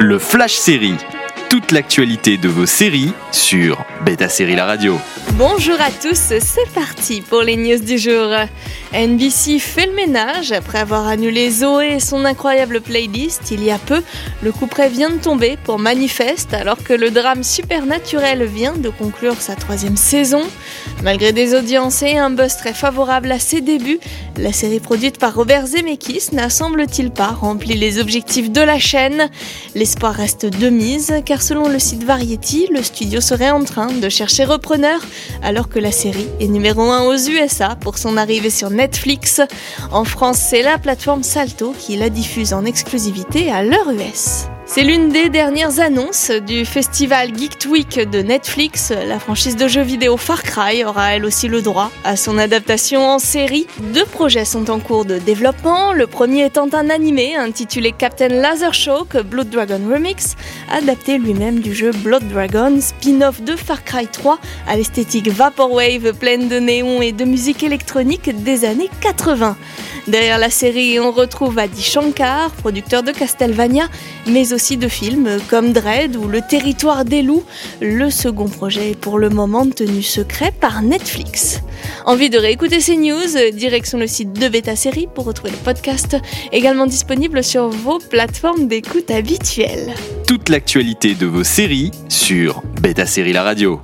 Le Flash Série. Toute l'actualité de vos séries sur Beta Série La Radio. Bonjour à tous, c'est parti pour les news du jour. NBC fait le ménage après avoir annulé Zoé et son incroyable playlist il y a peu. Le coup près vient de tomber pour Manifest alors que le drame supernaturel vient de conclure sa troisième saison. Malgré des audiences et un buzz très favorable à ses débuts, la série produite par Robert Zemeckis n'a semble-t-il pas rempli les objectifs de la chaîne. L'espoir reste de mise car selon le site Variety, le studio serait en train de chercher repreneur alors que la série est numéro 1 aux USA pour son arrivée sur Netflix. En France, c'est la plateforme Salto qui la diffuse en exclusivité à l'heure US. C'est l'une des dernières annonces du festival Geek Week de Netflix. La franchise de jeux vidéo Far Cry aura elle aussi le droit à son adaptation en série. Deux projets sont en cours de développement. Le premier étant un animé intitulé Captain Laser Shock Blood Dragon Remix, adapté lui-même du jeu Blood Dragon, spin-off de Far Cry 3 à l'esthétique Vaporwave pleine de néons et de musique électronique des années 80. Derrière la série, on retrouve Adi Shankar, producteur de Castlevania, mais de films comme Dread ou Le Territoire des loups. Le second projet est pour le moment tenu secret par Netflix. Envie de réécouter ces news? Direction le site de Beta Série pour retrouver le podcast, également disponible sur vos plateformes d'écoute habituelles. Toute l'actualité de vos séries sur Beta Série La Radio.